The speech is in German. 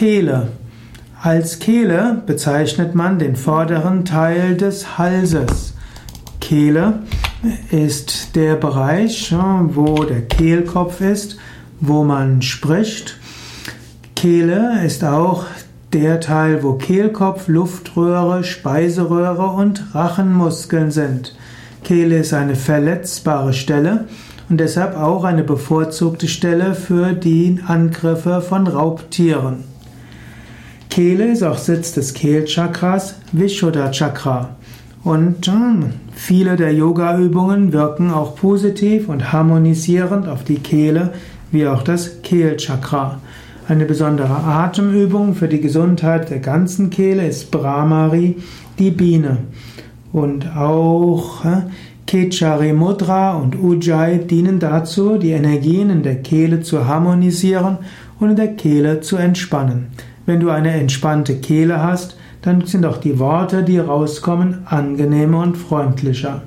Kehle. Als Kehle bezeichnet man den vorderen Teil des Halses. Kehle ist der Bereich, wo der Kehlkopf ist, wo man spricht. Kehle ist auch der Teil, wo Kehlkopf, Luftröhre, Speiseröhre und Rachenmuskeln sind. Kehle ist eine verletzbare Stelle und deshalb auch eine bevorzugte Stelle für die Angriffe von Raubtieren. Kehle ist auch Sitz des Kehlchakras, Vishuddha Chakra. Und hm, viele der Yoga-Übungen wirken auch positiv und harmonisierend auf die Kehle, wie auch das Kehlchakra. Eine besondere Atemübung für die Gesundheit der ganzen Kehle ist Brahmari, die Biene. Und auch Kechari Mudra und Ujjayi dienen dazu, die Energien in der Kehle zu harmonisieren und in der Kehle zu entspannen. Wenn du eine entspannte Kehle hast, dann sind auch die Worte, die rauskommen, angenehmer und freundlicher.